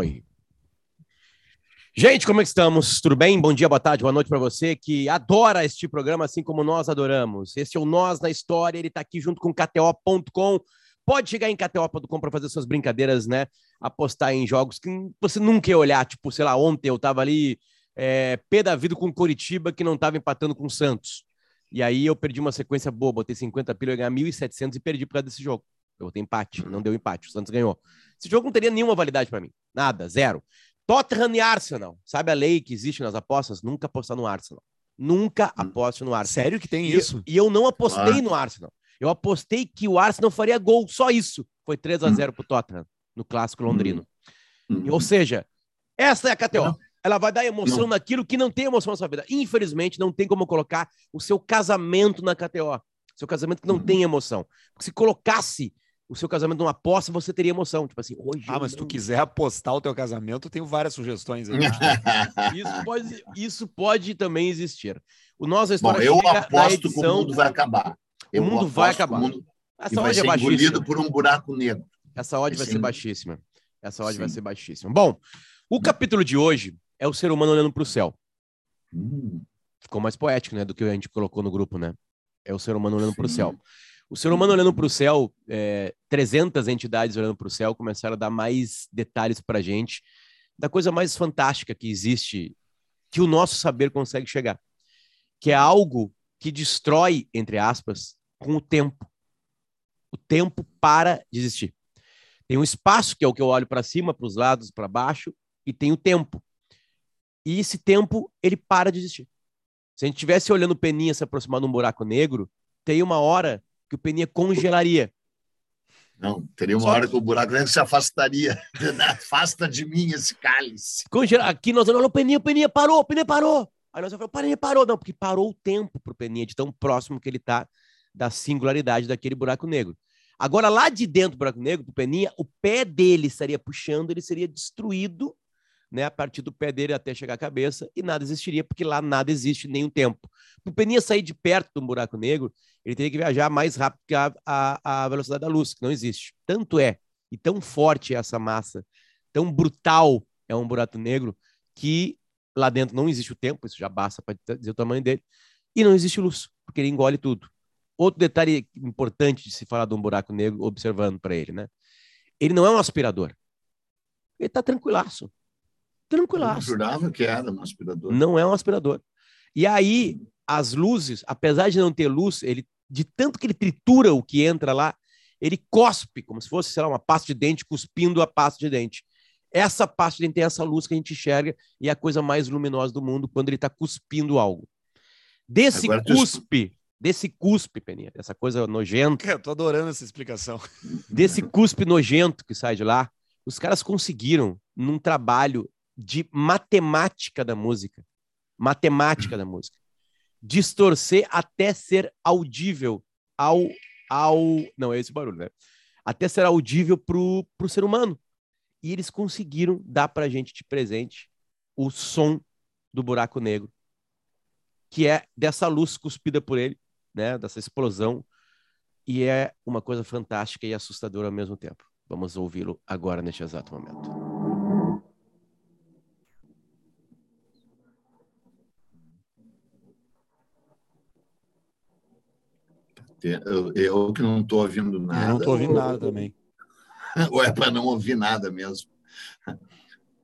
Foi. Gente, como é que estamos? Tudo bem? Bom dia, boa tarde, boa noite para você que adora este programa assim como nós adoramos. Esse é o Nós na História, ele está aqui junto com KTO.com. Pode chegar em KTO.com para fazer suas brincadeiras, né? Apostar em jogos que você nunca ia olhar. Tipo, sei lá, ontem eu tava ali é, pé da vida com Coritiba que não tava empatando com o Santos. E aí eu perdi uma sequência boa, botei 50 pila, eu ia ganhar 1.700 e perdi por causa desse jogo. Eu botei empate, não deu empate, o Santos ganhou. Esse jogo não teria nenhuma validade para mim. Nada, zero. Tottenham e Arsenal. Sabe a lei que existe nas apostas? Nunca apostar no Arsenal. Nunca hum. aposte no Arsenal. Sério que tem e isso? Eu, e eu não apostei ah. no Arsenal. Eu apostei que o Arsenal faria gol, só isso. Foi 3 a 0 hum. pro Tottenham no clássico londrino. Hum. Ou seja, essa é a KTO. Ela vai dar emoção não. naquilo que não tem emoção na sua vida. Infelizmente, não tem como colocar o seu casamento na KTO. Seu casamento que não hum. tem emoção. Porque se colocasse o seu casamento numa aposta, você teria emoção. Tipo assim, hoje. Ah, mas se tu quiser apostar o teu casamento, eu tenho várias sugestões aí. isso, pode, isso pode também existir. O nosso história Bom, eu aposto edição... que o mundo vai acabar. Eu o mundo vai acabar. Mundo... Essa odd é baixíssima. por um buraco negro. Essa odd vai, vai ser baixíssima. Essa odd Sim. vai ser baixíssima. Bom, o capítulo de hoje é o ser humano olhando para o céu. Hum. Ficou mais poético, né, do que a gente colocou no grupo, né? É o ser humano olhando para o céu. O ser humano olhando para o céu, é, 300 entidades olhando para o céu começaram a dar mais detalhes para a gente da coisa mais fantástica que existe, que o nosso saber consegue chegar, que é algo que destrói, entre aspas, com o tempo. O tempo para de existir. Tem um espaço, que é o que eu olho para cima, para os lados, para baixo, e tem o tempo. E esse tempo, ele para de existir. Se a gente estivesse olhando Peninha se aproximar de um buraco negro, tem uma hora que o Peninha congelaria. Não, teria uma Só... hora que o buraco negro se afastaria. Afasta de mim esse cálice. Congela... Aqui nós olhamos, o Peninha, o Peninha parou, o Peninha parou. Aí nós falamos, o Peninha parou. Não, porque parou o tempo para o Peninha, de tão próximo que ele está da singularidade daquele buraco negro. Agora, lá de dentro do buraco negro, para o Peninha, o pé dele estaria puxando, ele seria destruído né, a partir do pé dele até chegar à cabeça, e nada existiria, porque lá nada existe, nenhum tempo. Para o Peninha sair de perto um buraco negro, ele teria que viajar mais rápido que a, a, a velocidade da luz, que não existe. Tanto é, e tão forte é essa massa, tão brutal é um buraco negro, que lá dentro não existe o tempo, isso já basta para dizer o tamanho dele, e não existe luz, porque ele engole tudo. Outro detalhe importante de se falar de um buraco negro, observando para ele, né? Ele não é um aspirador. Ele está tranquilaço. Tranquilaço. Eu jurava que era um aspirador. Não é um aspirador. E aí, as luzes, apesar de não ter luz, ele, de tanto que ele tritura o que entra lá, ele cospe, como se fosse, sei lá, uma pasta de dente cuspindo a pasta de dente. Essa pasta de dente tem essa luz que a gente enxerga e é a coisa mais luminosa do mundo quando ele está cuspindo algo. Desse Agora, cuspe, desse cuspe, Peninha, dessa coisa nojenta. Eu tô adorando essa explicação. Desse cuspe nojento que sai de lá, os caras conseguiram, num trabalho de matemática da música, matemática da música, distorcer até ser audível ao ao não é esse barulho, né? Até ser audível pro pro ser humano. E eles conseguiram dar para a gente de presente o som do buraco negro, que é dessa luz cuspida por ele, né? Dessa explosão. E é uma coisa fantástica e assustadora ao mesmo tempo. Vamos ouvi-lo agora, neste exato momento. Eu, eu que não estou ouvindo nada. Eu não estou ouvindo nada também. Ou é para não ouvir nada mesmo.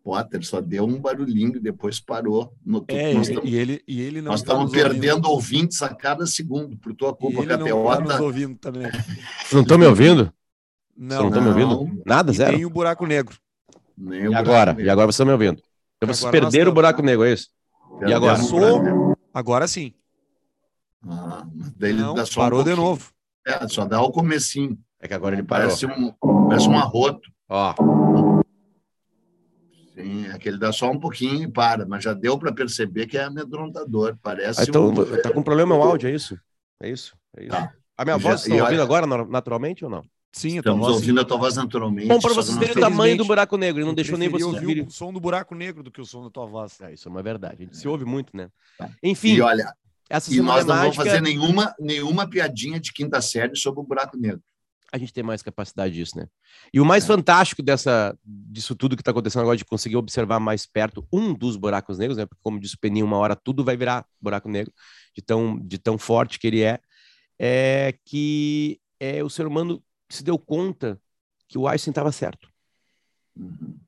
Potter só deu um barulhinho e depois parou. No, é, nós tamo, e, ele, e ele não Nós estamos tá perdendo ouvindo. ouvintes a cada segundo, por tua culpa, e ele não tá nos ouvindo também. Não estão me ouvindo? Não. não estão me ouvindo? Nada, zero? nem o buraco negro. Nem e agora? Negro. E agora vocês estão me ouvindo? Então vocês perderam o buraco negro, é isso? e agora? Agora sim. Ah, não, parou um de novo. É, só dá o comecinho. É que agora ele parou. Parece um, parece um arroto. Ó. Sim, é que ele dá só um pouquinho e para, mas já deu para perceber que é amedrontador. Parece. Ah, então, um... tá com problema o áudio, é isso? É isso? É isso. Tá. A minha já, voz está ouvindo olha... agora naturalmente ou não? Sim, Estamos ouvindo a tua voz naturalmente. Bom, para vocês terem o tamanho do buraco negro, ele não deixou nem vocês ouvir o som do buraco negro do que o som da tua voz. É, isso é uma verdade. A gente é. se ouve muito, né? Tá. Enfim. E olha, essa e nós não vamos fazer nenhuma, nenhuma piadinha de quinta série sobre o buraco negro. a gente tem mais capacidade disso, né? E o mais é. fantástico dessa, disso tudo que está acontecendo agora, de conseguir observar mais perto um dos buracos negros, né? Porque, como disse o Peninha, uma hora tudo vai virar buraco negro, de tão, de tão forte que ele é, é que é, o ser humano se deu conta que o Einstein estava certo. Uhum.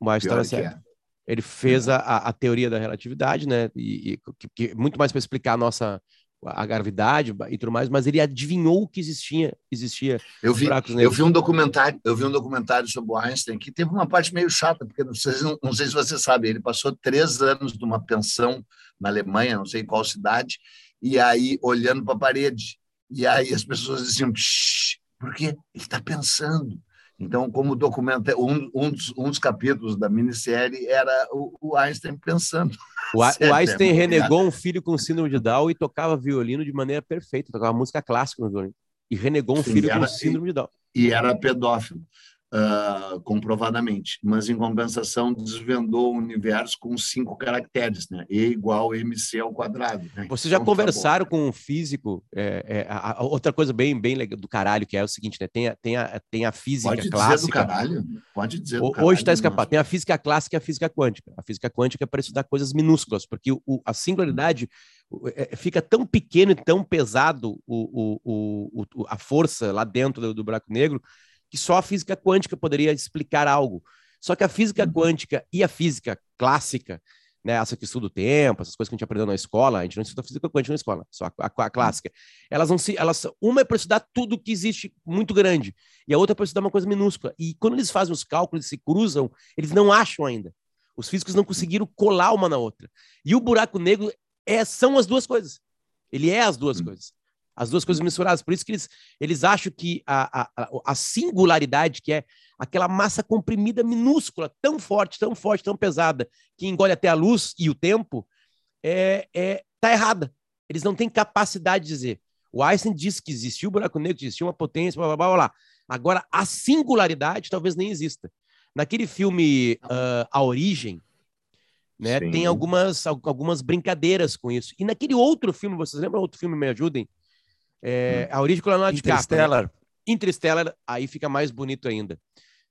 O Einstein estava certo. É. Ele fez é. a, a, teoria da relatividade, né? E, e que, que, muito mais para explicar a nossa a gravidade e tudo mais, mas ele adivinhou que existia existia eu vi eu vi um documentário eu vi um documentário sobre o Einstein que teve uma parte meio chata porque não sei, não sei se você sabe ele passou três anos numa pensão na Alemanha não sei em qual cidade e aí olhando para a parede e aí as pessoas diziam porque ele está pensando então, como documento, um, um, dos, um dos capítulos da minissérie era o, o Einstein pensando. O, o Einstein renegou um filho com síndrome de Down e tocava violino de maneira perfeita, tocava música clássica no violino. E renegou um Sim, filho era, com síndrome de Down. E era pedófilo uh, comprovadamente, mas em compensação desvendou o universo com cinco caracteres, né? E igual MC ao quadrado. Né? Vocês já então, tá conversaram tá com um físico? É, é, a, a, outra coisa bem, bem legal do caralho que é o seguinte, né? Tem a, tem a, tem a física Pode clássica. Dizer do caralho? Pode dizer. Do Hoje está escapado. Tem a física clássica e a física quântica. A física quântica é para estudar coisas minúsculas, porque o, a singularidade é, fica tão pequeno e tão pesado o, o, o, a força lá dentro do, do buraco negro que só a física quântica poderia explicar algo. Só que a física uhum. quântica e a física clássica, né, essa que estuda o tempo, essas coisas que a gente aprendeu na escola, a gente não estuda física quântica na escola, só a, a, a clássica. Elas não se, elas, uma é para estudar tudo que existe muito grande e a outra é para estudar uma coisa minúscula. E quando eles fazem os cálculos, se cruzam, eles não acham ainda. Os físicos não conseguiram colar uma na outra. E o buraco negro é, são as duas coisas. Ele é as duas coisas as duas coisas misturadas. Por isso que eles, eles acham que a, a, a singularidade, que é aquela massa comprimida minúscula, tão forte, tão forte, tão pesada, que engole até a luz e o tempo, é, é, tá errada. Eles não têm capacidade de dizer. O Einstein disse que existiu o buraco negro, que existia uma potência, blá, blá, blá, blá. Agora, a singularidade talvez nem exista. Naquele filme uh, A Origem, né, tem algumas, algumas brincadeiras com isso. E naquele outro filme, vocês lembram outro filme, me ajudem? É, hum. A origem colonial de Interstellar. Capa, né? Interstellar, aí fica mais bonito ainda.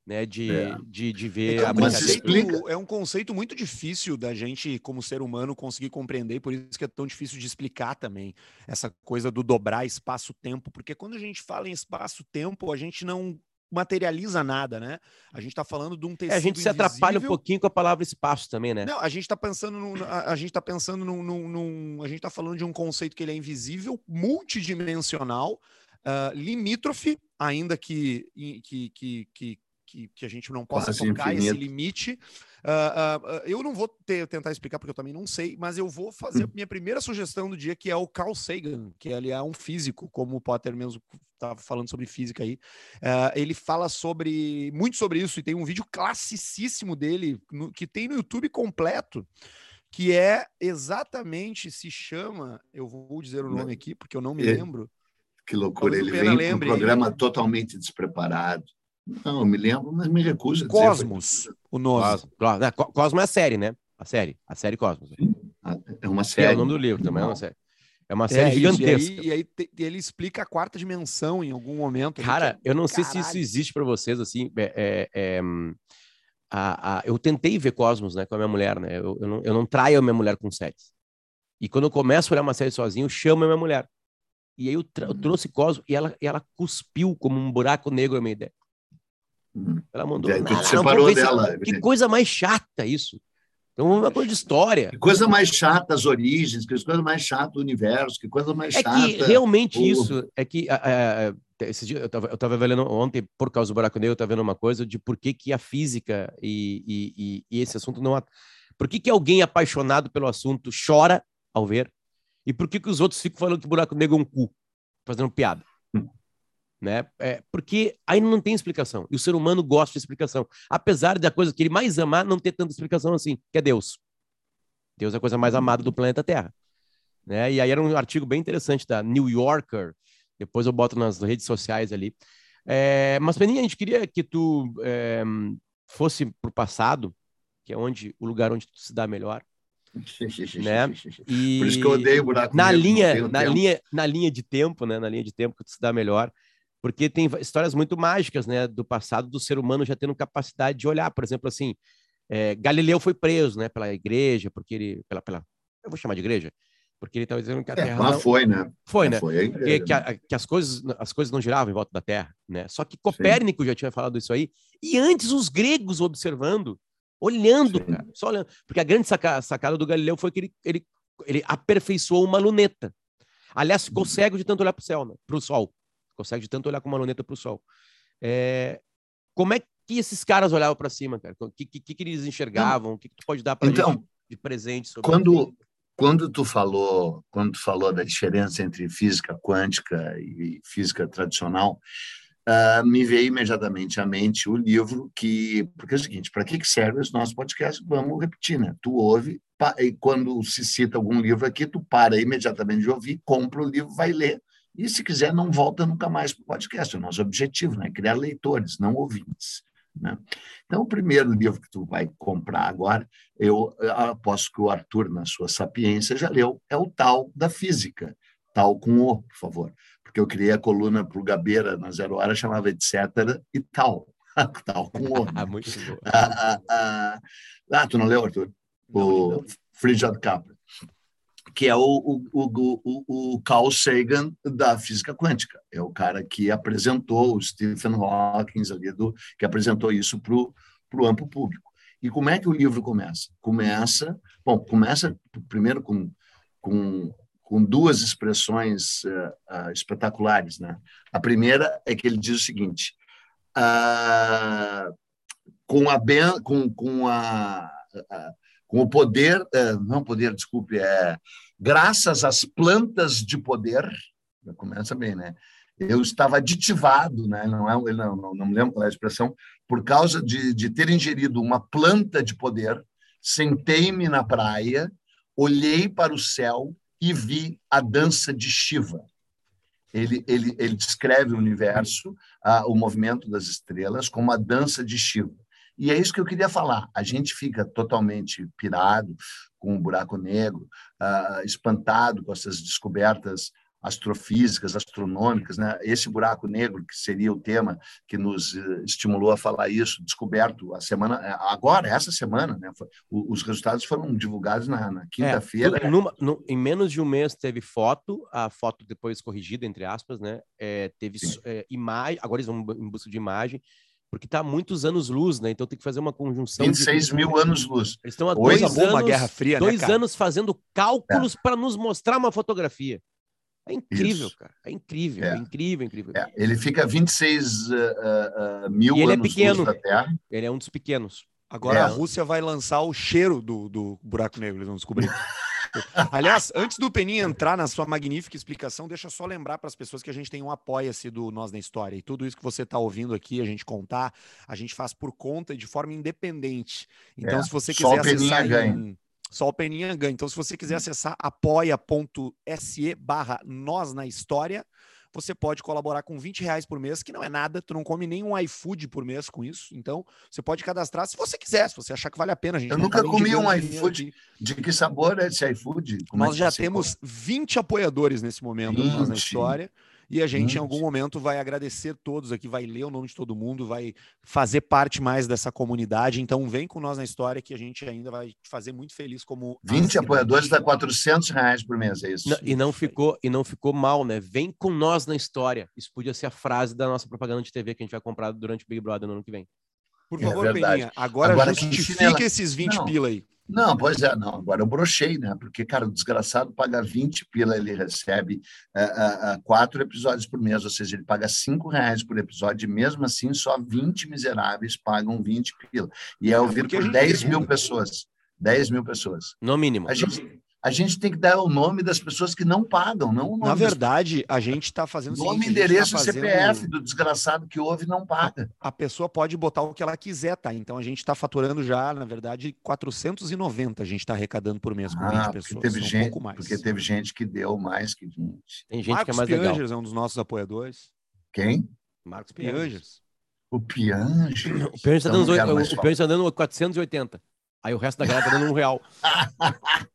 Né, de, é. de, de ver é, a conceito, é um conceito muito difícil da gente, como ser humano, conseguir compreender, por isso que é tão difícil de explicar também essa coisa do dobrar espaço-tempo, porque quando a gente fala em espaço-tempo, a gente não materializa nada, né? A gente está falando de um tecido é, a gente se atrapalha um pouquinho com a palavra espaço também, né? Não, a gente está pensando no, a, a, gente está pensando num, num, num, a gente está falando de um conceito que ele é invisível, multidimensional, uh, limítrofe, ainda que, que, que, que, que, que a gente não possa Quase tocar infinito. esse limite. Uh, uh, eu não vou ter, tentar explicar porque eu também não sei, mas eu vou fazer a minha primeira sugestão do dia, que é o Carl Sagan, que ele é um físico, como o Potter mesmo estava falando sobre física aí. Uh, ele fala sobre muito sobre isso e tem um vídeo classicíssimo dele no, que tem no YouTube completo que é exatamente se chama, eu vou dizer o nome aqui porque eu não me lembro. Que loucura, ele vem um programa totalmente despreparado. Não, eu me lembro, mas me recuso a dizer. Cosmos, o nome. Cosmos. É, Cosmos é a série, né? A série. A série Cosmos. Sim, é uma série. É o nome do livro também, é uma série. É uma série é, gigantesca. e aí, e aí ele explica a quarta dimensão em algum momento. Cara, eu não Caralho. sei se isso existe para vocês, assim. É, é, é, a, a, eu tentei ver Cosmos, né, com a minha mulher, né? Eu, eu, não, eu não traio a minha mulher com séries. E quando eu começo a olhar uma série sozinho, eu chamo a minha mulher. E aí eu, eu uhum. trouxe Cosmos e ela, e ela cuspiu como um buraco negro a minha ideia. Uhum. Ela mandou. É, não, separou dela. Que coisa mais chata isso. Então, uma coisa de história. Que coisa mais chata as origens, que coisa mais chata o universo, que coisa mais é chata. É que realmente o... isso é que é, esse dia, eu estava eu tava vendo ontem, por causa do buraco negro, eu estava vendo uma coisa de por que, que a física e, e, e, esse assunto não. Por que, que alguém apaixonado pelo assunto chora ao ver? E por que, que os outros ficam falando que buraco negro é um cu? Fazendo piada né? É, porque ainda não tem explicação. E o ser humano gosta de explicação. Apesar da coisa que ele mais amar não ter tanta explicação assim, que é Deus. Deus é a coisa mais amada do planeta Terra. Né? E aí era um artigo bem interessante da New Yorker. Depois eu boto nas redes sociais ali. É, mas, Peninha, a gente queria que tu é, fosse para o passado, que é onde o lugar onde tu se dá melhor. né? E Por isso que eu odeio buraco na linha, na linha, na linha de tempo, né? Na linha de tempo que tu se dá melhor porque tem histórias muito mágicas, né, do passado do ser humano já tendo capacidade de olhar, por exemplo, assim, é, Galileu foi preso, né, pela igreja, porque ele, pela, pela, eu vou chamar de igreja, porque ele estava dizendo que a É, Terra lá não- foi, né? foi, É, né? Foi que, igreja, que né? a- que as coisas as coisas não giravam em volta da Terra, né? Só que Copérnico já tinha falado isso aí e antes os gregos observando, olhando, Sim. cara, só olhando, porque a grande saca- sacada do Galileu foi que ele, ele, ele aperfeiçoou uma luneta. Aliás, ficou Uhum. cego de tanto olhar para o céu, né? Para o sol, cego de tanto olhar com uma luneta para o sol. É, Como é que esses caras olhavam para cima, cara? O que, que, que eles enxergavam? O que, que tu pode dar para Então, gente de presente sobre quando, quando tu falou quando tu falou da diferença entre física quântica e física tradicional ah, me veio imediatamente à mente o livro que porque é o seguinte para que serve esse nosso podcast vamos repetir né tu ouve e quando se cita algum livro aqui tu para imediatamente de ouvir compra o livro vai ler e se quiser não volta nunca mais para o podcast é o nosso objetivo né criar leitores não ouvintes né? Então, o primeiro livro que tu vai comprar agora eu aposto que o Arthur, na sua sapiência, já leu, é o Tal da Física. Tal com O, por favor. Porque eu criei a coluna para o Gabeira na Zero Hora, chamava etc. e tal. tal com O. Ah, muito bom. Ah, ah, ah, ah, tu não leu, Arthur? O Frigyard Capra. Que é o, o, o, o, Carl Sagan da física quântica. É o cara que apresentou, o Stephen Hawking, ali do, que apresentou isso para o amplo público. E como é que o livro começa? Começa, bom, começa primeiro com, com, com duas expressões uh, uh, espetaculares, né? A primeira é que ele diz o seguinte: uh, com a ben, com, com a, com o poder, não poder, desculpe, é graças às plantas de poder, começa bem, né? eu estava aditivado, né? não, é, não, não, não me lembro qual é a expressão, por causa de, de ter ingerido uma planta de poder, sentei-me na praia, olhei para o céu e vi a dança de Shiva. Ele, ele, ele descreve o universo, ah, o movimento das estrelas, como a dança de Shiva. E é isso que eu queria falar. A gente fica totalmente pirado com o buraco negro, ah, espantado com essas descobertas astrofísicas, astronômicas, né? Esse buraco negro que seria o tema que nos estimulou a falar isso, descoberto a semana agora, essa semana, né? Os resultados foram divulgados na, na quinta-feira. É, em menos de um mês teve foto, a foto depois corrigida entre aspas, né? É, teve é, imagem, agora eles vão em busca de imagem. Porque está muitos anos luz, né? Então tem que fazer uma conjunção. 26 de... mil anos luz. Eles estão há dois anos, uma Guerra Fria, dois né, anos fazendo cálculos é. para nos mostrar uma fotografia. É incrível, Isso. cara. É incrível, é, é incrível, incrível. É. Ele fica 26 uh, uh, mil e ele anos é pequeno. da Terra. Ele é um dos pequenos. Agora a Rússia vai lançar o cheiro do, do buraco negro, eles vão descobrir. Aliás, antes do Peninha entrar na sua magnífica explicação, deixa só lembrar para as pessoas que a gente tem um apoia-se do Nós na História. E tudo isso que você está ouvindo aqui, a gente contar, a gente faz por conta e de forma independente. Então, É, se você quiser acessar em- Só o Peninha ganha. Então, se você quiser acessar apoia.se barra Nós na História, você pode colaborar com 20 reais por mês, que não é nada, tu não come nem um iFood por mês com isso. Então, você pode cadastrar se você quiser, se você achar que vale a pena. Gente Eu nunca tá comi um iFood. De que sabor é esse iFood? Como é Nós que já temos 20 apoiadores nesse momento do Nós na 20. História. E a gente, em 20. algum momento, vai agradecer todos aqui, vai ler o nome de todo mundo, vai fazer parte mais dessa comunidade. Então, vem com nós na história que a gente ainda vai te fazer muito feliz como 20 assinante. apoiadores dá 400 reais por mês, é isso? Não, e não ficou e não ficou mal, né? Vem com nós na história. Isso podia ser a frase da nossa propaganda de TV que a gente vai comprar durante o Big Brother no ano que vem. Por É favor, verdade. Peninha, agora, Agora, justifica chinela- esses 20 Não. pila aí. Não, pois é, não. Agora eu brochei, né? Porque, cara, o desgraçado paga 20 pila, ele recebe ah, ah, quatro episódios por mês, ou seja, ele paga cinco reais por episódio, e mesmo assim só 20 miseráveis pagam 20 pila. E é ouvido porque a por gente 10 tem- mil pessoas. 10 mil pessoas. No mínimo. A gente, a gente tem que dar o nome das pessoas que não pagam, não o nome Na das verdade, a gente está fazendo o Nome, seguinte, gente tá endereço e fazendo- CPF do desgraçado que ouve não paga. a pessoa pode botar o que ela quiser, tá? Então a gente está faturando já, na verdade, 490 a gente está arrecadando por mês com 20 Ah, porque pessoas. teve, são um gente, pouco mais. porque teve gente que deu mais que 20. Tem gente que é Marcos mais legal. Piangers é um dos nossos apoiadores. Quem? Marcos Piangers. Piangers. O Piange. O Piangers tá Então não dando, quero o. Piangers tá dando 480. Aí o resto da galera tá dando um real.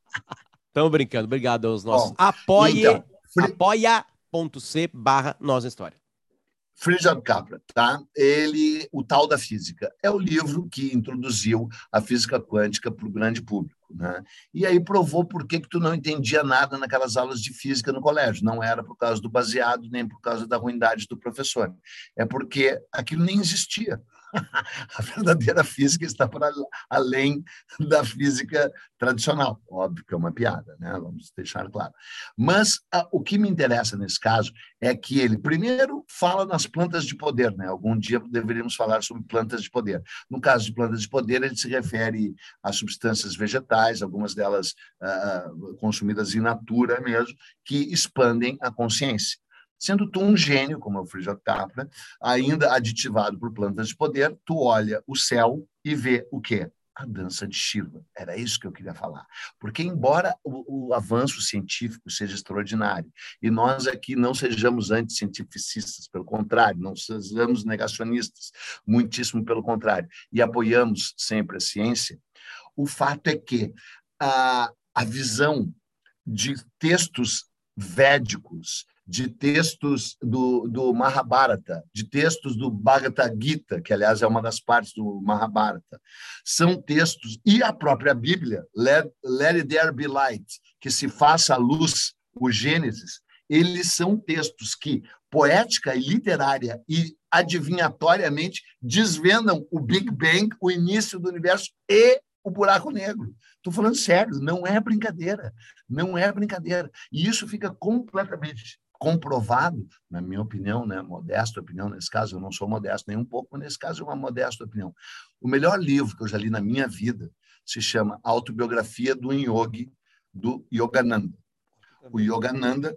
Estamos brincando. Obrigado aos nossos. Apoie, então, Fri- apoia.c barra Nós na História. Friedrich Capra, tá? Ele, o tal da física, é o livro que introduziu a física quântica para o grande público, né? E aí provou por que que tu não entendia nada naquelas aulas de física no colégio. Não era por causa do baseado nem por causa da ruindade do professor, é porque aquilo nem existia. a verdadeira física está para além da física tradicional. Óbvio que é uma piada, né? vamos deixar claro. Mas a, o que me interessa nesse caso é que ele, primeiro, fala nas plantas de poder. Né? Algum dia deveríamos falar sobre plantas de poder. No caso de plantas de poder, ele se refere a substâncias vegetais, algumas delas uh, consumidas in natura mesmo, que expandem a consciência. Sendo tu um gênio, como é o Friedrich Capra, ainda aditivado por plantas de poder, tu olha o céu e vê o quê? A dança de Shiva. Era isso que eu queria falar. Porque, embora o, o avanço científico seja extraordinário, e nós aqui não sejamos anticientificistas, pelo contrário, não sejamos negacionistas, muitíssimo pelo contrário, e apoiamos sempre a ciência, o fato é que a, a visão de textos védicos, de textos do, do Mahabharata, de textos do Bhagavad Gita, que, aliás, é uma das partes do Mahabharata. São textos, e a própria Bíblia, Let, Let There Be Light, que se faça a luz, o Gênesis, eles são textos que, poética e literária e adivinhatoriamente, desvendam o Big Bang, o início do universo e o buraco negro. Estou falando sério, não é brincadeira, não é brincadeira. E isso fica completamente comprovado, na minha opinião, né, modesta opinião, nesse caso eu não sou modesto nem um pouco, mas nesse caso é uma modesta opinião. O melhor livro que eu já li na minha vida se chama Autobiografia do Yogi, do Yogananda. O Yogananda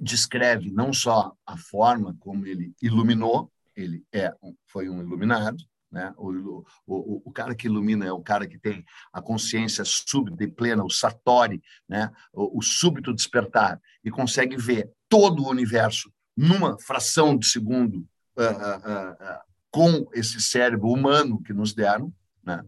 descreve não só a forma como ele iluminou, ele é foi um iluminado, né? O, o, o cara que ilumina é o cara que tem a consciência súbita e plena, o satori, né? o, o súbito despertar, e consegue ver todo o universo numa fração de segundo uh, uh, uh, com esse cérebro humano que nos deram. Né?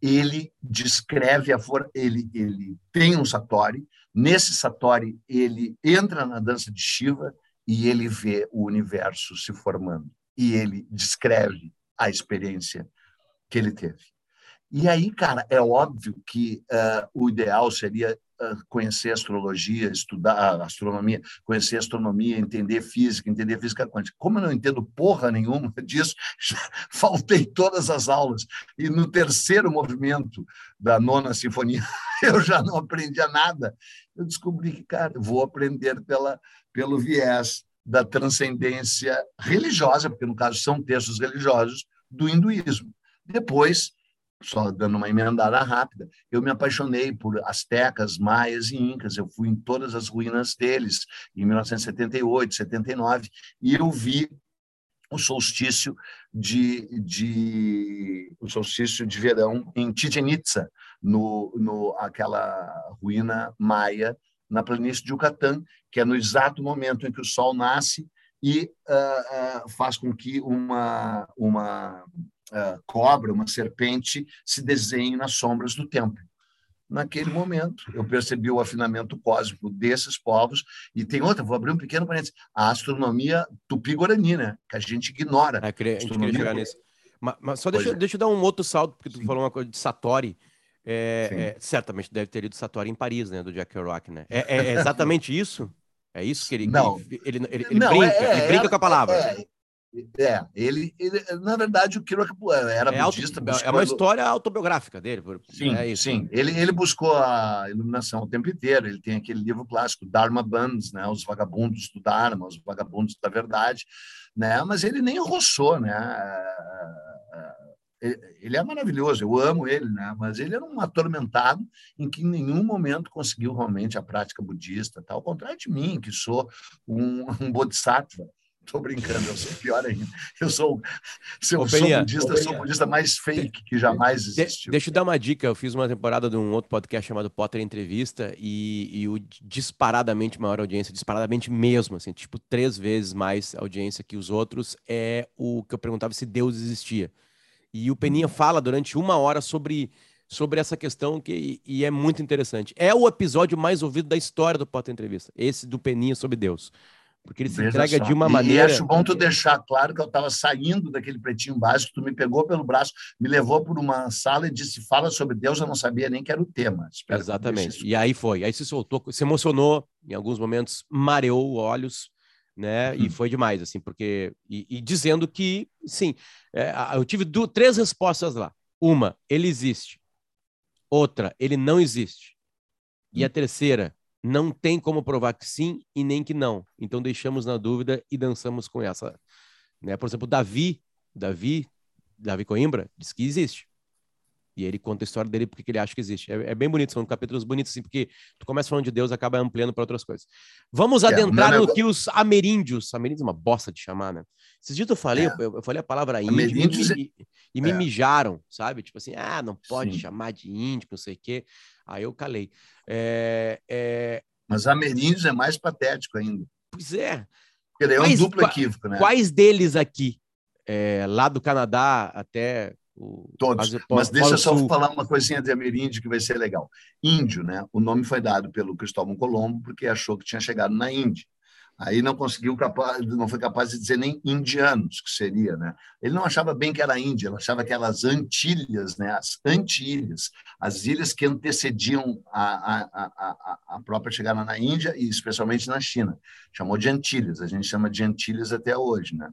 Ele descreve a ele, ele tem um satori, nesse satori ele entra na dança de Shiva e ele vê o universo se formando. E ele descreve a experiência que ele teve. E aí, cara, é óbvio que uh, o ideal seria uh, conhecer astrologia, estudar astronomia, conhecer astronomia, entender física, entender física quântica. Como eu não entendo porra nenhuma disso, faltei todas as aulas. E no terceiro movimento da nona sinfonia, eu já não aprendia nada. Eu descobri que, cara, vou aprender pela, pelo viés da transcendência religiosa, porque no caso são textos religiosos do hinduísmo. Depois, só dando uma emendada rápida, eu me apaixonei por astecas, maias e incas. Eu fui em todas as ruínas deles em 1978, 79 e eu vi o solstício de, de o solstício de verão em Chichen Itza, no, no aquela ruína maia na planície de Yucatán, que é no exato momento em que o sol nasce e uh, uh, faz com que uma, uma uh, cobra, uma serpente, se desenhe nas sombras do templo. Naquele momento, eu percebi o afinamento cósmico desses povos. E tem outra, vou abrir um pequeno parênteses: a astronomia tupi-guarani, né? que a gente ignora. É, queria, a gente queria nisso. Mas, mas só deixa, é. deixa eu dar um outro salto, porque tu Sim. falou uma coisa de Satori. É, é, certamente deve ter lido Satori em Paris, né? Do Jack Kerouac, né? É, é exatamente isso? É isso que ele. Não. Ele, ele, ele, não, brinca, é, ele brinca com a palavra. É, é, ele, ele, na verdade, o Kerouac era é budista. Auto, é uma história autobiográfica dele. Sim, é isso. sim. Ele, ele buscou a iluminação o tempo inteiro. Ele tem aquele livro clássico, Dharma Bands, né? Os vagabundos do Dharma, os vagabundos da verdade, né? Mas ele nem roçou, né? Ele é maravilhoso, eu amo ele, né? mas ele era um atormentado em que em nenhum momento conseguiu realmente a prática budista, tá? ao contrário de mim, que sou um, um bodhisattva. Estou brincando, eu sou pior ainda. Eu sou, se eu sou budista, sou budista mais fake que jamais existiu. deixa eu dar uma dica. Eu fiz uma temporada de um outro podcast chamado Potter Entrevista e, e o disparadamente maior audiência, disparadamente mesmo, assim, tipo três vezes mais audiência que os outros, é o que eu perguntava se Deus existia. E o Peninha uhum. fala durante uma hora sobre, sobre essa questão que, e é muito interessante. É o episódio mais ouvido da história do Pota Entrevista, esse do Peninha sobre Deus. porque ele se Veja entrega só. de uma E- maneira. E acho bom tu deixar claro que eu estava saindo daquele pretinho básico, tu me pegou pelo braço, me levou por uma sala e disse: fala sobre Deus, eu não sabia nem que era o tema. Espero Exatamente. E aí foi. Aí se soltou, se emocionou, em alguns momentos mareou olhos, né? E Uhum. foi demais, assim, porque. E, e dizendo que, sim, é, eu tive três respostas lá. Uma, ele existe. Outra, ele não existe. E a terceira, não tem como provar que sim e nem que não. Então deixamos na dúvida e dançamos com essa. Né? Por exemplo, Davi, Davi, Davi Coimbra, diz que existe. E ele conta a história dele porque que ele acha que existe. É, é bem bonito, são capítulos bonitos, assim, porque tu começa falando de Deus, acaba ampliando para outras coisas. Vamos É, adentrar meu no negócio- que os ameríndios, ameríndios é uma bosta de chamar, né? Esses dias eu falei, É. eu, eu falei a palavra índio e, me, e, me é. mijaram, sabe? Tipo assim, ah, não pode Sim. chamar de índio, não sei o quê. Aí eu calei. É, é, Mas ameríndios é mais patético ainda. pois é, Porque daí é um duplo equívoco, né? quais deles aqui, é, lá do Canadá até o... Todos. Mas deixa eu só Sul? falar uma coisinha de ameríndio que vai ser legal. Índio, né? O nome foi dado pelo Cristóvão Colombo porque achou que tinha chegado na Índia. Aí não conseguiu capaz, não foi capaz de dizer nem indianos, que seria, né? Ele não achava bem que era Índia, ele achava que eram as Antilhas, né? As Antilhas, as ilhas que antecediam a, a, a, a, a própria chegada na Índia e especialmente na China. Chamou de Antilhas, a gente chama de Antilhas até hoje, né?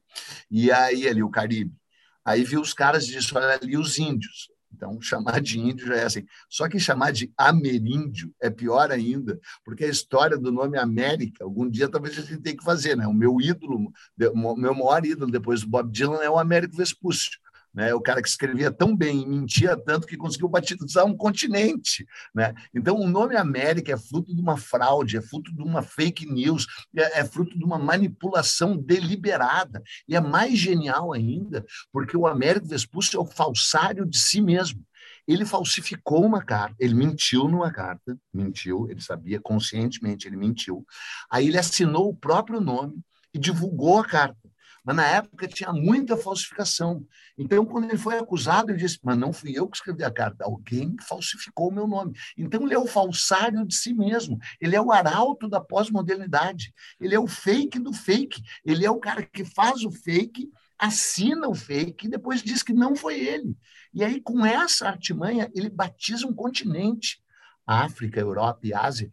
E aí ali o Caribe. Aí viu os caras disse: olha ali os índios. Então, chamar de índio já é assim. Só que chamar de ameríndio é pior ainda, porque a história do nome América, algum dia talvez a gente tenha que fazer, né? O meu ídolo, o meu maior ídolo depois do Bob Dylan é o Américo Vespúcio. Né, o cara que escrevia tão bem e mentia tanto que conseguiu batizar um continente. Né? Então, o nome América é fruto de uma fraude, é fruto de uma fake news, é, é fruto de uma manipulação deliberada. E é mais genial ainda, porque o Américo Vespúcio é o falsário de si mesmo. Ele falsificou uma carta, ele mentiu numa carta, mentiu, ele sabia conscientemente, ele mentiu. Aí ele assinou o próprio nome e divulgou a carta. Mas na época tinha muita falsificação. Então, quando ele foi acusado, ele disse: Mas não fui eu que escrevi a carta, alguém falsificou o meu nome. Então, ele é o falsário de si mesmo. Ele é o arauto da pós-modernidade. Ele é o fake do fake. Ele é o cara que faz o fake, assina o fake e depois diz que não foi ele. E aí, com essa artimanha, ele batiza um continente. África, Europa e Ásia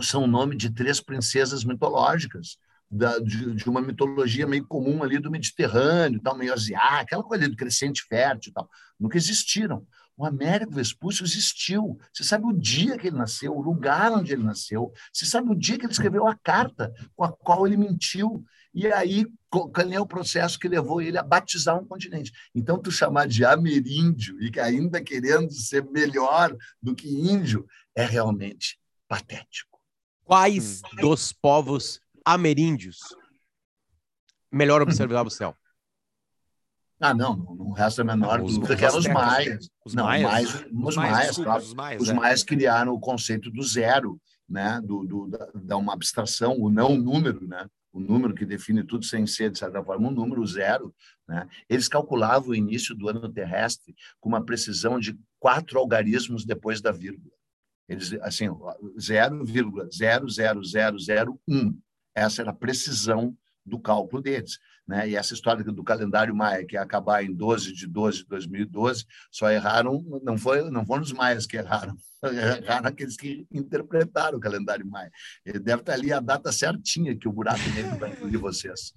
são o nome de três princesas mitológicas da, de, de, uma mitologia meio comum ali do Mediterrâneo, tal, meio asiática, aquela coisa ali do crescente fértil tal. Nunca existiram. O Américo Vespúcio existiu. Você sabe o dia que ele nasceu, o lugar onde ele nasceu. Você sabe o dia que ele escreveu a carta com a qual ele mentiu. E aí, qual é o processo que levou ele a batizar um continente? Então, tu chamar de ameríndio e que ainda querendo ser melhor do que índio é realmente patético. Quais hum. dos povos ameríndios melhor observava o céu? Ah, não, não resta a menor ah, dúvida que eram os maias. Os não, maias, mais, os, os, maias, maias, desculpa, os maias, os é. maias criaram o conceito do zero, né? Do, do, da, da, uma abstração, o não número, né? O número que define tudo sem ser, de certa forma, um número zero. Né? Eles calculavam o início do ano terrestre com uma precisão de quatro algarismos depois da vírgula. Eles, assim, 0,00001. Essa era a precisão do cálculo deles. Né? E essa história do calendário maia, que ia acabar em 12 de 12 de 2012, só erraram, não, foi, não foram os maias que erraram, erraram aqueles que interpretaram o calendário maia. Ele deve estar ali a data certinha que o buraco negro vai engolir vocês.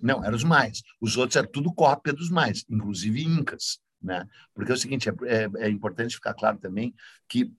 Não, eram os maias. Os outros eram tudo cópia dos maias, inclusive incas. Né? Porque é o seguinte, é, é, é importante ficar claro também que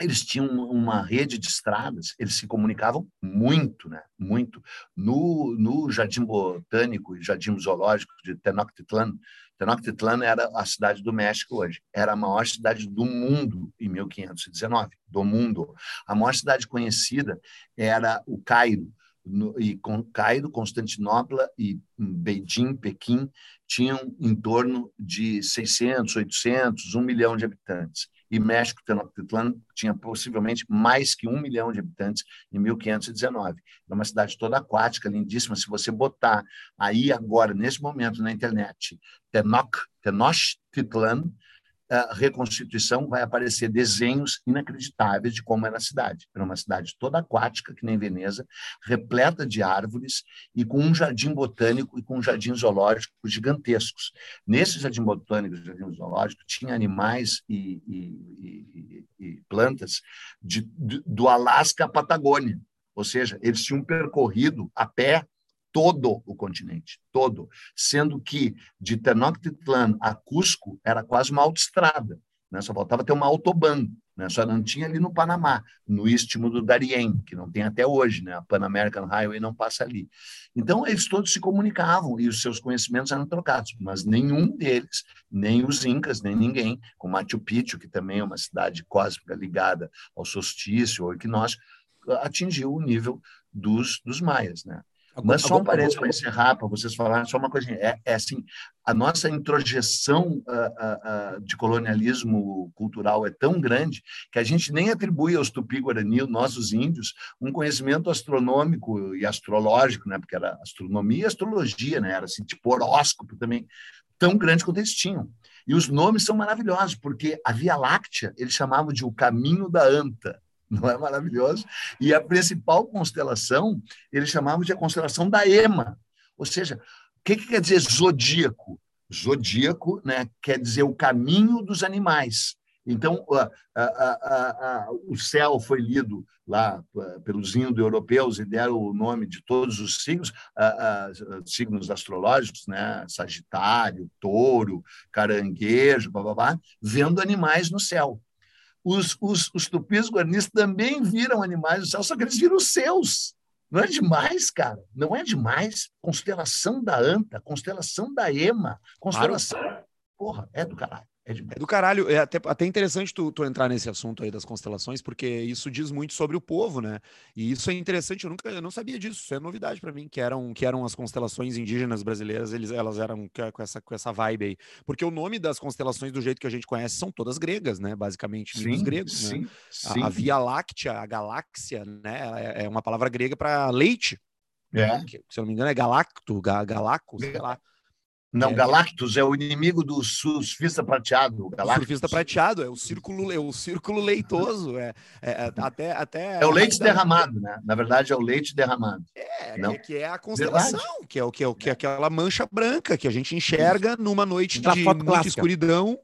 eles tinham uma rede de estradas, eles se comunicavam muito, né? Muito. No, no Jardim Botânico e Jardim Zoológico de Tenochtitlan, Tenochtitlan era a cidade do México hoje. Era a maior cidade do mundo em 1519, do mundo. A maior cidade conhecida era o Cairo. No, e com Cairo, Constantinopla e Beijing, Pequim, tinham em torno de 600, 800, 1 milhão de habitantes e México, Tenochtitlan, tinha possivelmente mais que um milhão de habitantes em 1519. É uma cidade toda aquática, lindíssima. Se você botar aí agora, nesse momento, na internet, Tenoch, Tenochtitlan, reconstituição vai aparecer desenhos inacreditáveis de como era a cidade. Era uma cidade toda aquática, que nem Veneza, repleta de árvores e com um jardim botânico e com um jardim zoológico gigantescos. Nesse jardim botânico e jardim zoológico tinha animais e, e, e, e plantas de, do Alasca à Patagônia. Ou seja, eles tinham percorrido a pé todo o continente, todo, sendo que de Tenochtitlan a Cusco era quase uma autoestrada, né? só faltava ter uma autobahn, né? só não tinha ali no Panamá, no istmo do Darién, que não tem até hoje, né? a Pan American Highway não passa ali. Então, eles todos se comunicavam e os seus conhecimentos eram trocados, mas nenhum deles, nem os incas, nem ninguém, como Machu Picchu, que também é uma cidade cósmica ligada ao solstício, ao equinócio, atingiu o nível dos, dos maias, né? Mas só um parênteses para encerrar, para vocês falarem, só uma coisinha. É, é assim, a nossa introjeção uh, uh, uh, de colonialismo cultural é tão grande que a gente nem atribui aos tupi-guarani, nossos índios, um conhecimento astronômico e astrológico, né? porque era astronomia e astrologia, né? era assim, tipo horóscopo também, tão grande quanto eles tinham. E os nomes são maravilhosos, porque a Via Láctea eles chamavam de o caminho da anta não é maravilhoso? E a principal constelação, eles chamavam de a constelação da Ema. Ou seja, o que, que quer dizer zodíaco? Zodíaco né, quer dizer o caminho dos animais. Então, a, a, a, o céu foi lido lá pelos indo-europeus e deram o nome de todos os signos, signos astrológicos, né? Sagitário, touro, caranguejo, blá, vendo animais no céu os, os, os tupis guaranis também viram animais do céu, só que eles viram os seus. Não é demais, cara? Não é demais? Constelação da Anta, constelação da Ema, constelação. Porra, é do caralho. É, é, do caralho. É até, até interessante tu, tu, entrar nesse assunto aí das constelações, porque isso diz muito sobre o povo, né? E isso é interessante. Eu nunca eu não sabia disso. Isso é novidade para mim, que eram, que eram as constelações indígenas brasileiras. Eles, elas eram com essa, com essa vibe aí. Porque o nome das constelações, do jeito que a gente conhece, são todas gregas, né? Basicamente, sim, gregos. Sim, né? sim. A, a, Via Láctea, a galáxia, né? É, é uma palavra grega para leite. É. Que, se eu não me engano, é galacto, ga, galaco, sei lá. Não, é. Galactus é o inimigo do surfista prateado. O surfista prateado, é o círculo, é o círculo leitoso. É, é, é até, até é o leite derramado, né? Na verdade, é o leite derramado. É, Não. que é a constelação, que é o que é, o, que é aquela mancha branca que a gente enxerga numa noite de muita escuridão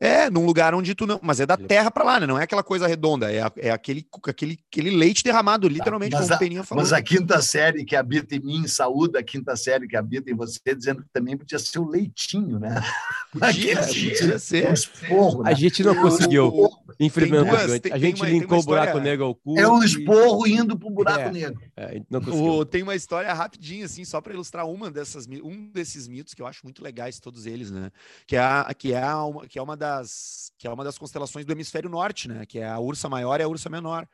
é, num lugar onde tu não. Mas é da terra para lá, né? Não é aquela coisa redonda, é, é aquele, aquele, aquele leite derramado, literalmente, mas como a, o Peninha falou. Mas a quinta série que habita em mim, saúde a quinta série que habita em você, dizendo que também podia ser o leitinho, né? Podia, podia ser. Esporro, né? A gente não conseguiu. Infelizmente, a gente linkou o buraco negro ao cu. É o esporro e... indo pro buraco é, negro. É, o, tem uma história rapidinha, assim, só para ilustrar uma dessas, um desses mitos que eu acho muito legais, todos eles, né? Que é, a, que é, uma, que é uma das que é uma das constelações do hemisfério norte, né? Que é a Ursa Maior e a Ursa Menor.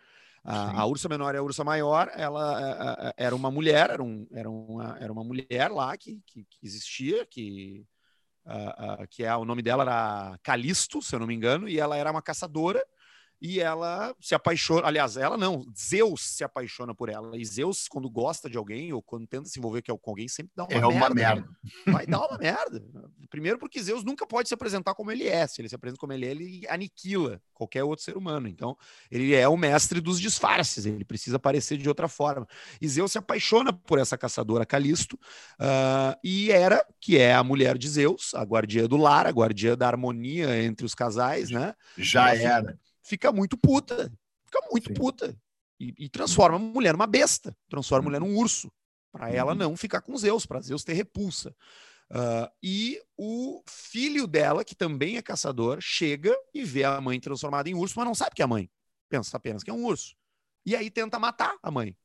A, a, Ursa Menor e a Ursa Maior, ela a, a, era uma mulher, era, um, era, uma, era uma mulher lá que, que, que existia, que, que é o nome dela era Calisto, se eu não me engano, e ela era uma caçadora e ela se apaixona. Aliás, ela não, Zeus se apaixona por ela. E Zeus, quando gosta de alguém ou quando tenta se envolver com alguém, sempre dá uma é merda. Uma merda. Né? Vai dar uma merda. Primeiro, porque Zeus nunca pode se apresentar como ele é. Se ele se apresenta como ele é, ele aniquila qualquer outro ser humano. Então, ele é o mestre dos disfarces, ele precisa aparecer de outra forma. E Zeus se apaixona por essa caçadora Calisto, uh, e era, que é a mulher de Zeus, a guardia do lar, a guardia da harmonia entre os casais, né? Já era fica muito puta. Fica muito Sim. puta. E, e, transforma a mulher numa besta. Transforma a mulher num urso. Para ela uhum. não ficar com Zeus, para Zeus ter repulsa. Uh, e o filho dela, que também é caçador, chega e vê a mãe transformada em urso, mas não sabe que é a mãe. Pensa apenas que é um urso. E aí tenta matar a mãe.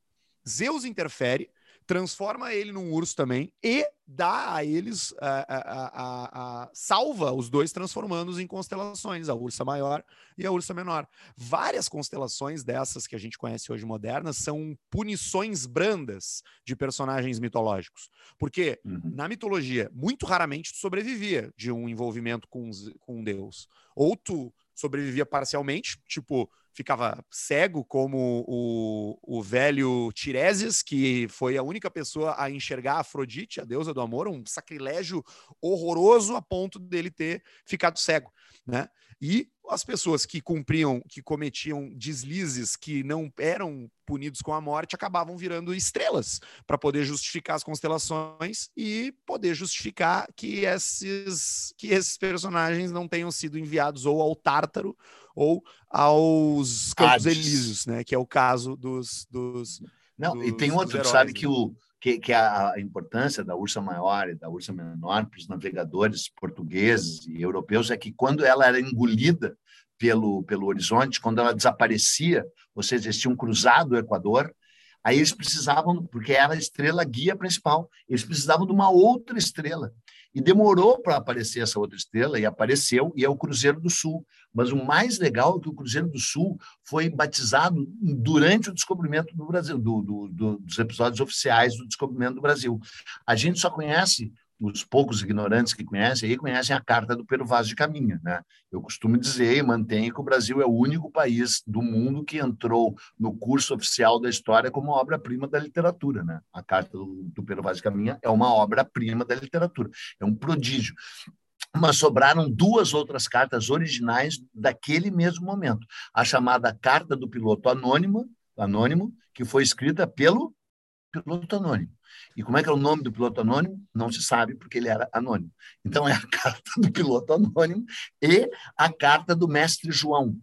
Zeus interfere, transforma ele num urso também e dá a eles, a, a, a, salva os dois, transformando-os em constelações, a ursa maior e a ursa menor. Várias constelações dessas que a gente conhece hoje modernas são punições brandas de personagens mitológicos. Porque uhum. na mitologia, muito raramente tu sobrevivia de um envolvimento com, com um deus. Ou tu sobrevivia parcialmente, tipo ficava cego, como o, o velho Tiresias, que foi a única pessoa a enxergar Afrodite, a deusa do amor, um sacrilégio horroroso a ponto dele ter ficado cego. Né? E as pessoas que cumpriam, que cometiam deslizes que não eram punidos com a morte, acabavam virando estrelas para poder justificar as constelações e poder justificar que esses, que esses personagens não tenham sido enviados ou ao Tártaro ou aos Campos Hades. Elíseos, né? Que é o caso dos. dos não, dos, e tem outro, tu sabe né? que o que, que a, importância da ursa maior e da ursa menor para os navegadores portugueses e europeus é que quando ela era engolida pelo, pelo horizonte, quando ela desaparecia, ou seja, eles tinham cruzado o Equador, aí eles precisavam, porque era a estrela guia principal, eles precisavam de uma outra estrela. E demorou para aparecer essa outra estrela, e apareceu, e é o Cruzeiro do Sul. Mas o mais legal é que o Cruzeiro do Sul foi batizado durante o descobrimento do Brasil, do, do, do, dos episódios oficiais do descobrimento do Brasil. A gente só conhece os poucos ignorantes que conhecem aí conhecem a carta do Pero Vaz de Caminha, né? Eu costumo dizer e mantenho que o Brasil é o único país do mundo que entrou no curso oficial da história como obra-prima da literatura, né? A carta do, do Pero Vaz de Caminha é uma obra-prima da literatura, é um prodígio. Mas sobraram duas outras cartas originais daquele mesmo momento. A chamada Carta do Piloto Anônimo, anônimo que foi escrita pelo piloto anônimo. E como é que é o nome do piloto anônimo? Não se sabe, porque ele era anônimo. Então, é a carta do piloto anônimo e a carta do mestre João.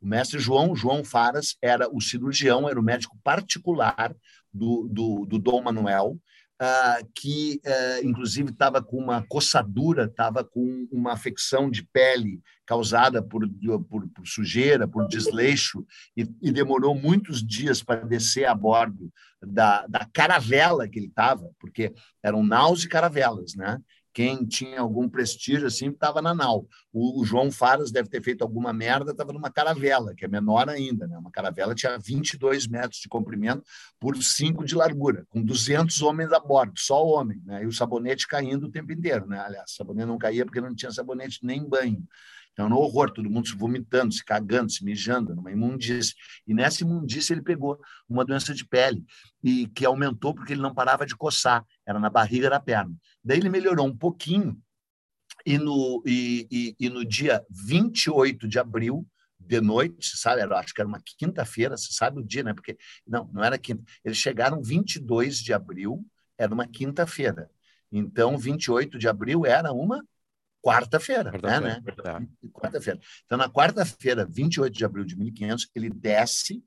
O mestre João, João Faras, era o cirurgião, era o médico particular do, do, do Dom Manuel, uh, que, uh, inclusive, estava com uma coçadura, estava com uma afecção de pele causada por, por, por sujeira, por desleixo, e, e, demorou muitos dias para descer a bordo da, da caravela que ele estava, porque eram naus e caravelas, né? Quem tinha algum prestígio assim estava na nau. O, João Faras deve ter feito alguma merda, estava numa caravela, que é menor ainda, né? Uma caravela tinha 22 metros de comprimento por 5 de largura, com 200 homens a bordo, só homem, né? E o sabonete caindo o tempo inteiro, né? Aliás, o sabonete não caía porque não tinha sabonete nem banho. Então, no horror, todo mundo se vomitando, se cagando, se mijando, numa imundície. E nessa imundície ele pegou uma doença de pele, e que aumentou porque ele não parava de coçar, era na barriga da perna. Daí ele melhorou um pouquinho, e no, e, e, e no dia 28 de abril, de noite, sabe? Era, acho que era uma quinta-feira, você sabe o dia, né? Porque não, não era quinta. Eles chegaram 22 de abril, era uma quinta-feira. Então, 28 de abril era uma quarta-feira, quarta né? né? Quarta-feira. Então, na quarta-feira, 28 de abril de 1500, ele desce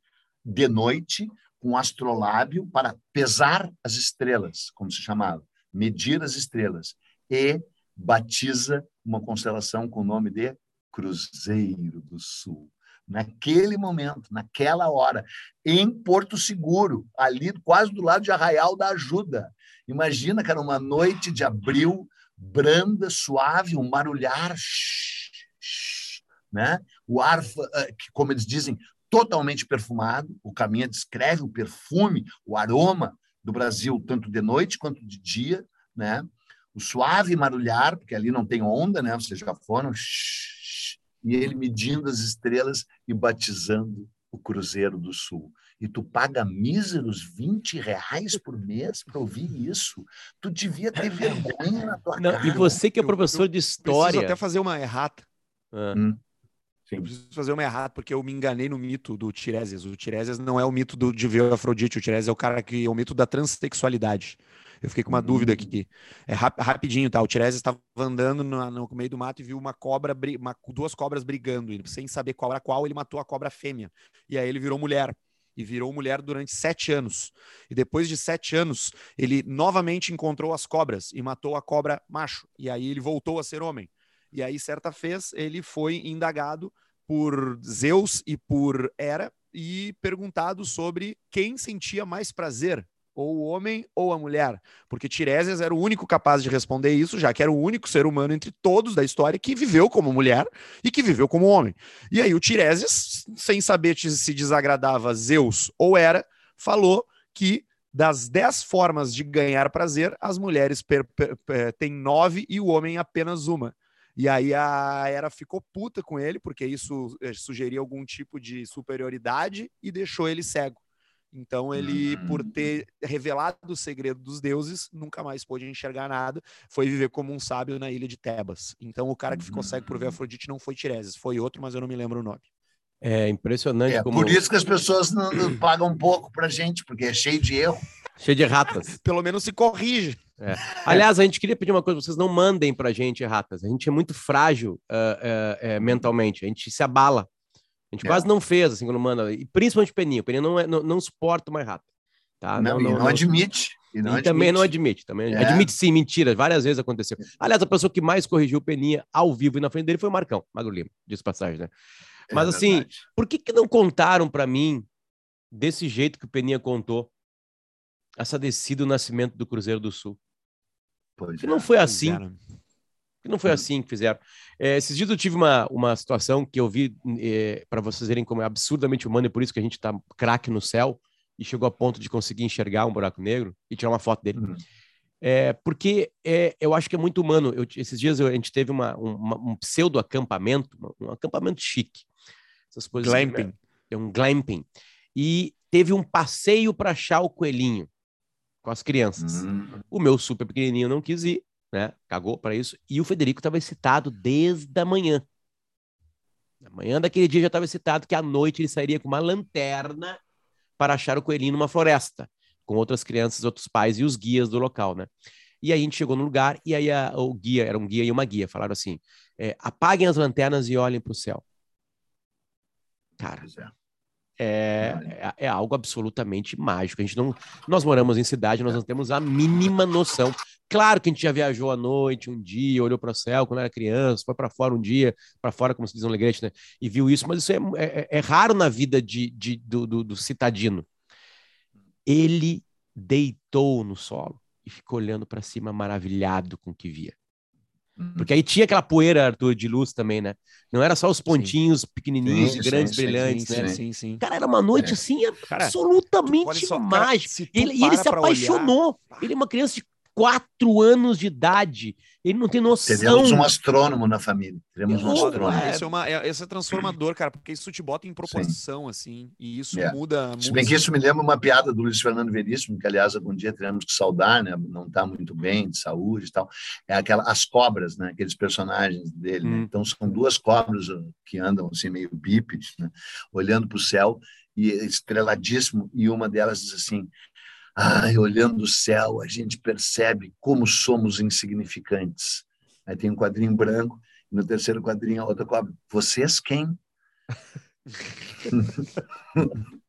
de noite com um astrolábio para pesar as estrelas, como se chamava, medir as estrelas, e batiza uma constelação com o nome de Cruzeiro do Sul. Naquele momento, naquela hora, em Porto Seguro, ali quase do lado de Arraial da Ajuda. Imagina, cara, uma noite de abril, branda, suave, um marulhar, né? o ar, eh, como eles dizem, totalmente perfumado. O Caminha descreve o perfume, o aroma do Brasil, tanto de noite quanto de dia. Né? O suave marulhar, porque ali não tem onda, né? vocês já foram, e ele medindo as estrelas e batizando o Cruzeiro do Sul e tu paga míseros 20 reais por mês para ouvir isso. Tu devia ter vergonha na tua Não, cara. E você que é professor eu, eu de história. Preciso até fazer uma errata. Ah. Hum. Eu preciso fazer uma errata, porque eu me enganei no mito do Tiresias. O Tiresias não é o mito do, de ver Afrodite, o Tiresias é o cara que é o mito da transexualidade. Eu fiquei com uma dúvida aqui. É rap, rapidinho, tá? O Tiresias estava andando no, no, meio do mato e viu uma cobra, uma, duas cobras brigando. Ele, sem saber qual era qual, ele matou a cobra fêmea. E aí ele virou mulher e virou mulher durante sete anos. E depois de sete anos, ele novamente encontrou as cobras e matou a cobra macho. E aí ele voltou a ser homem. E aí, certa vez, ele foi indagado por Zeus e por Hera e perguntado sobre quem sentia mais prazer ou o homem ou a mulher, porque Tiresias era o único capaz de responder isso, já que era o único ser humano entre todos da história que viveu como mulher e que viveu como homem. E aí o Tiresias, sem saber se desagradava Zeus ou era, falou que das dez formas de ganhar prazer, as mulheres têm nove e o homem apenas uma. E aí a Era ficou puta com ele, porque isso eh, sugeria algum tipo de superioridade e deixou ele cego. Então ele, por Hum. ter revelado o segredo dos deuses, nunca mais pôde enxergar nada, foi viver como um sábio na ilha de Tebas. Então o cara que ficou cego por ver Hum. Afrodite não foi Tireses, foi outro, mas eu não me lembro o nome. É impressionante É como. por isso que as pessoas não, não pagam um pouco pra gente, porque é cheio de erro. Cheio de erratas. Pelo menos se corrige. Aliás, a gente queria pedir uma coisa: vocês não mandem pra gente erratas. A gente é muito frágil ah, ah, eh, mentalmente, a gente se abala. A gente É. quase não fez, assim, quando manda. E principalmente o Peninha. O Peninha não, é, não, não suporta uma errata. Tá? não, e não, admite. E, não e também não admite. admite. Também É. Admite sim, mentira. Várias vezes aconteceu. Aliás, a pessoa que mais corrigiu o Peninha ao vivo e na frente dele foi o Marcão, Magro Lima, diz passagem, né? É Mas assim, verdade. por que, que não contaram pra mim, desse jeito que o Peninha contou, essa descida do nascimento do Cruzeiro do Sul? Pois Que é. não foi assim. é, né? Que não foi assim que fizeram. É, esses dias eu tive uma, uma situação que eu vi para vocês verem como é absurdamente humano e por isso que a gente tá craque no céu e chegou a ponto de conseguir enxergar um buraco negro e tirar uma foto dele. Hum. É, porque é, eu acho que é muito humano. Eu- esses dias eu- a gente teve uma, um, uma- um pseudo acampamento, um acampamento chique. Essas coisas. Glamping. É um glamping. E teve um passeio para achar o coelhinho com as crianças. Hum. O meu super pequenininho não quis ir, né? Cagou para isso. E o Federico estava excitado desde a manhã. Na manhã daquele dia já estava excitado que à noite ele sairia com uma lanterna para achar o coelhinho numa floresta, com outras crianças, outros pais e os guias do local, né? E aí a gente chegou no lugar e aí a- o guia, era um guia e uma guia, falaram assim: é, apaguem as lanternas e olhem para o céu. Cara, é. é, é, é algo absolutamente mágico. A gente não, nós moramos em cidade, nós não temos a mínima noção. Claro que a gente já viajou à noite, um dia, olhou para o céu quando era criança, foi para fora um dia, para fora, como se diz no Alegrete, né? E viu isso, mas isso é, é- é raro na vida de, de- do, do- do citadino. Ele deitou no solo e ficou olhando para cima, maravilhado com o que via. Hum. Porque aí tinha aquela poeira, Arthur, de luz também, né? Não era só os pontinhos pequenininhos Sim, e grandes, sim, sim, brilhantes, sim, né? sim, sim, sim. Cara, era uma noite É. assim Cara, absolutamente cara, mágica. tu Ele, e ele se apaixonou. Ele é uma criança de quatro anos de idade. Ele não tem noção. Teremos um astrônomo na família. Teremos um astrônomo. É. Isso é, uma, é, isso é transformador, cara, porque isso te bota em proporção, assim, e isso É. muda. Se bem que isso me lembra uma piada do Luiz Fernando Veríssimo, que aliás algum dia teremos que saudar, né? Não está muito bem de saúde e tal. É aquela as cobras, né? Aqueles personagens dele. né? Hum. Então são duas cobras uh, que andam assim meio bípedes, né? Olhando para o céu e estreladíssimo. E uma delas diz assim: Ai, olhando o céu, a gente percebe como somos insignificantes. Aí tem um quadrinho branco. E no terceiro quadrinho, a outra cobra. Vocês quem?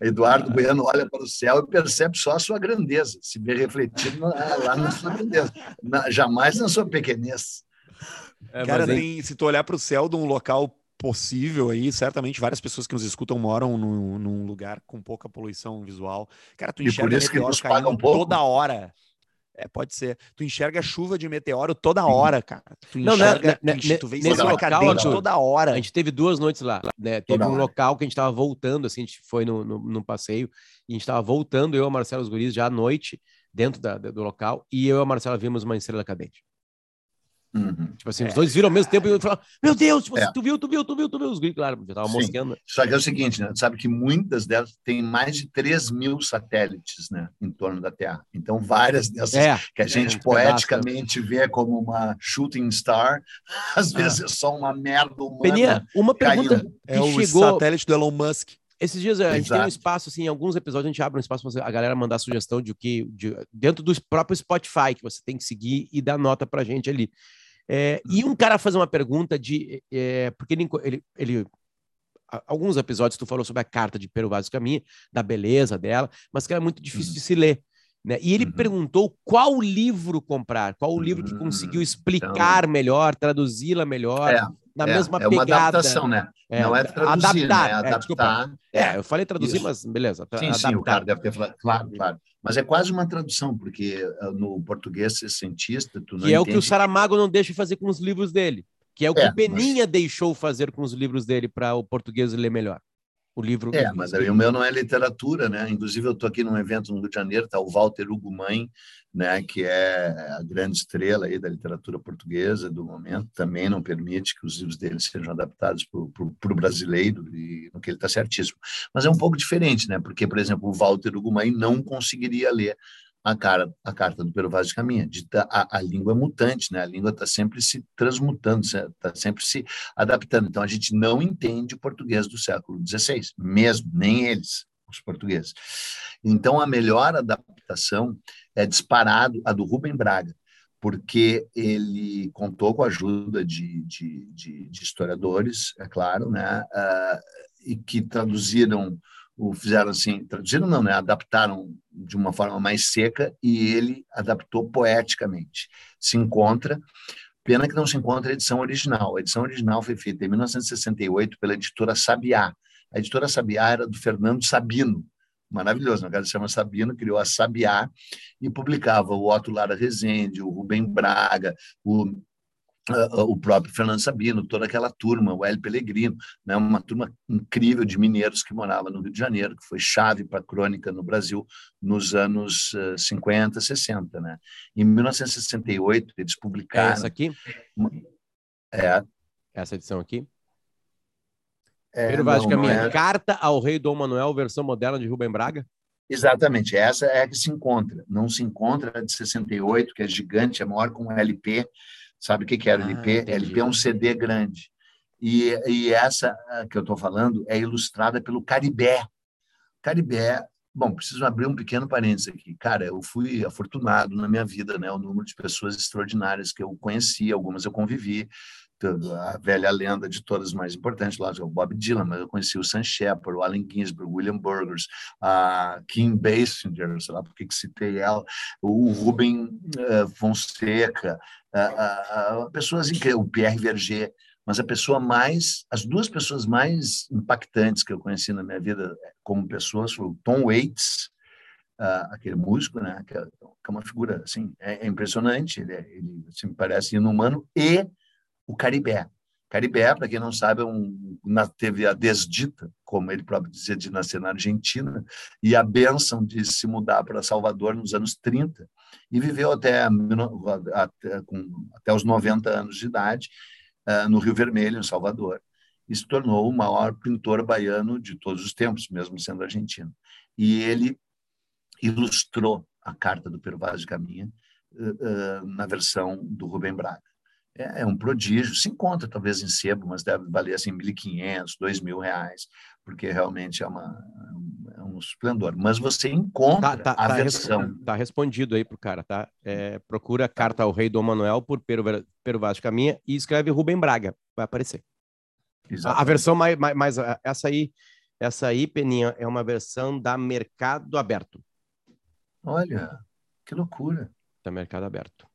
Eduardo Bueno olha para o céu e percebe só a sua grandeza, se vê refletido lá na sua grandeza, na- jamais na sua pequenez. É, Cara, tem, se tu olhar para o céu de um local possível aí, certamente várias pessoas que nos escutam moram num, num lugar com pouca poluição visual. Cara, tu E por enxerga isso que meteoro nos pagam caindo pouco. toda hora. É, pode ser. Tu enxerga chuva de meteoro toda hora, cara. Tu Não, né, enxerga, né, tu, né, vê nesse local, cadente toda hora. a gente teve duas noites lá, né? Teve Toda um hora. local que a gente estava voltando, assim, a gente foi no, no, num passeio, e a gente estava voltando, eu e o Marcelo os guris, já à noite, dentro da- do local, e eu e a Marcela vimos uma estrela cadente. Uhum. Tipo assim, os dois viram ao mesmo tempo e eu falava, meu Deus, tipo assim, É. tu viu, tu viu, tu viu, tu viu. Os guris, claro, já tava mosqueando. Só que é o seguinte, né? Tu sabe que muitas delas têm mais de 3 mil satélites né, em torno da Terra. Então, várias dessas É, que a gente um poeticamente vê como uma shooting star, às Ah. vezes é só uma merda humana. Peninha, uma pergunta caindo. que É o chegou... satélite do Elon Musk. Esses dias a gente tem um espaço, assim, em alguns episódios a gente abre um espaço para a galera mandar sugestão de o que, de- dentro do próprio Spotify, que você tem que seguir e dar nota pra gente ali. É, e um cara faz uma pergunta de. é, porque ele, ele, ele- Alguns episódios tu falou sobre a carta de Pero Vaz Caminha, da beleza dela, mas que era muito difícil Uhum. de se ler. Né? E ele Uhum. perguntou qual livro comprar, qual o livro que Hum, conseguiu explicar melhor, traduzi-la melhor, É, na é, mesma é uma pegada. adaptação, né? É, Não é traduzir, adaptar, né? é, desculpa. Adaptar. É, eu falei traduzir, Isso. mas beleza. Sim, sim, o adaptar. cara deve ter falado. Claro, claro. Mas é quase uma tradução, porque ah, no português ser cientista, tu não Que é o que o Saramago não deixa fazer com os livros dele. Que é o que É, o Peninha deixou fazer com os livros dele para o português ler melhor. O livro. É, mas aí o meu não é literatura, né? Inclusive, eu estou aqui num evento no Rio de Janeiro, está o Walter Hugo Mãe, né, que é a grande estrela aí da literatura portuguesa do momento, também não permite que os livros dele sejam adaptados para o brasileiro, e no que ele está certíssimo. Mas é um pouco diferente, né? Porque, por exemplo, o Walter Hugo Mãe não conseguiria ler a, cara, a carta do Pero Vaz de Caminha. De, a, a língua é mutante, né? A língua está sempre se transmutando, está sempre se adaptando. Então, a gente não entende o português do século XVI, mesmo, nem eles, os portugueses. Então, a melhor adaptação é disparado a do Rubem Braga, porque ele contou com a ajuda de, de, de, de historiadores, é claro, né? Uh, e que traduziram o fizeram assim, traduziram não, né? Adaptaram de uma forma mais seca e ele adaptou poeticamente. Se encontra, pena que não se encontra a edição original. A edição original foi feita em 1968 pela editora Sabiá. A editora Sabiá era do Fernando Sabino, maravilhoso, o cara se chama Sabino, criou a Sabiá e publicava o Otto Lara Rezende, o Rubem Braga, o uh, o próprio Fernando Sabino, toda aquela turma, o Hélio Pellegrino, né, uma turma incrível de mineiros que morava no Rio de Janeiro, que foi chave para a crônica no Brasil nos anos uh, 50, 60. Né? Em 1968, eles publicaram... É essa aqui? É. Essa edição aqui? É, Pedro Vaz de Caminha, é... Carta ao Rei Dom Manuel, versão moderna de Rubem Braga? Exatamente, essa é a que se encontra. Não se encontra a de 68, que é gigante, é maior com um LP, Sabe o que, que era ah, LP? Entendi. LP é um CD grande. E, e essa que eu estou falando é ilustrada pelo Caribé. Caribé, bom, preciso abrir um pequeno parênteses aqui. Cara, eu fui afortunado na minha vida, né? O número de pessoas extraordinárias que eu conheci, algumas eu convivi, a velha lenda de todas as mais importantes, lá, o Bob Dylan, mas eu conheci o Sam Shepard, o Allen Ginsberg, o William Burgers, a Kim Basinger, sei lá por que citei ela, o Ruben uh, Fonseca, pessoas incríveis, o Pierre Verger, mas a pessoa mais, as duas pessoas mais impactantes que eu conheci na minha vida como pessoas foram o Tom Waits, Uh, aquele músico, né, é, que é, uma figura assim, é, é impressionante, ele, é, assim, parece inumano, e o Caribé. Caribé, para quem não sabe, é um, teve a desdita, como ele próprio dizia, de nascer na Argentina, e a benção de se mudar para Salvador nos anos 30, e viveu até, até, com, até os 90 anos de idade uh, no Rio Vermelho, em Salvador, e se tornou o maior pintor baiano de todos os tempos, mesmo sendo argentino. E ele ilustrou a carta do Pero Vaz de Caminha uh, uh, na versão do Rubem Braga é, é um prodígio. Se encontra talvez em sebo, mas deve valer assim 1.500, 2.000 reais, porque realmente é, uma, é um esplendor. Mas você encontra tá, tá, a tá versão. Está respondido aí para o cara, tá? É, procura Carta ao Rei Dom Manuel por Pero, Pero Vaz de Caminha e escreve Rubem Braga, vai aparecer. A, a, versão mais, mais, mais, essa aí, essa aí, Peninha, é uma versão da Mercado Aberto. Olha, que loucura. Da Mercado Aberto.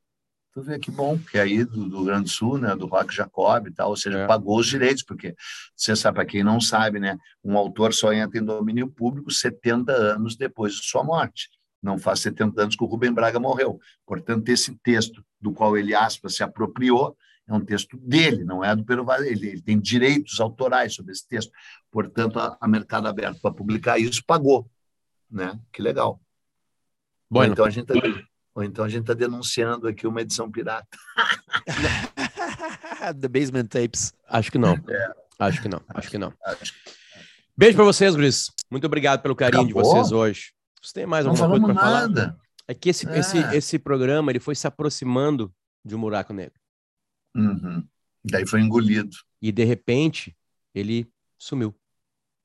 Tu vê que bom, que aí do, do Grande Sul, né, do Rock Jacob e tal, ou seja, é. pagou os direitos, porque você sabe, para quem não sabe, né, um autor só entra em domínio público 70 anos depois de sua morte. Não faz 70 anos que o Rubem Braga morreu. Portanto, esse texto do qual ele, aspas, se apropriou, é um texto dele, não é do Pero Vaz. Ele, ele, tem direitos autorais sobre esse texto. Portanto, a, a Mercado Aberto para publicar isso pagou. Né? Que legal. Bom, então a gente ou então a gente está denunciando aqui uma edição pirata. The Basement Tapes. Acho que não. É. Acho que não. Acho que não. Beijo para vocês, Gris. Muito obrigado pelo carinho Acabou? de vocês hoje. Você tem mais alguma coisa para falar? É que esse, é. esse, esse programa ele foi se aproximando de um buraco negro. Uhum. Daí foi engolido. E de repente ele sumiu.